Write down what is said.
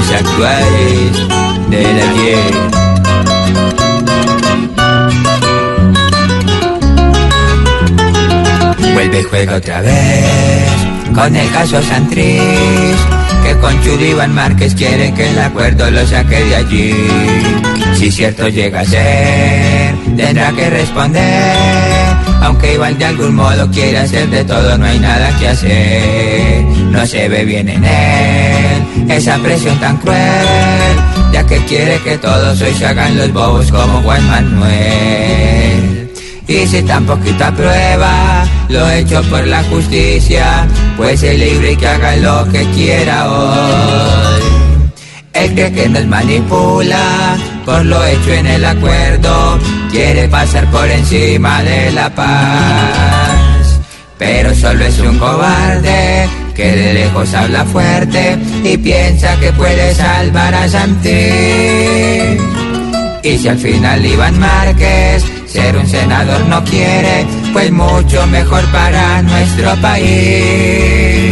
Los actuales de la tierra. Vuelve y juega otra vez con el caso Santrich que con Chudy Iván Márquez quiere que el acuerdo lo saque de allí. Si cierto llega a ser, tendrá que responder. Aunque igual de algún modo quiere hacer de todo, no hay nada que hacer. No se ve bien en él esa presión tan cruel, ya que quiere que todos hoy se hagan los bobos como Juan Manuel. Y si tan poquita prueba, lo hecho por la justicia, pues es libre que haga lo que quiera hoy. El cree que nos manipula por lo hecho en el acuerdo, quiere pasar por encima de la paz. Solo es un cobarde que de lejos habla fuerte y piensa que puede salvar a Santi. Y si al final Iván Márquez ser un senador no quiere, pues mucho mejor para nuestro país.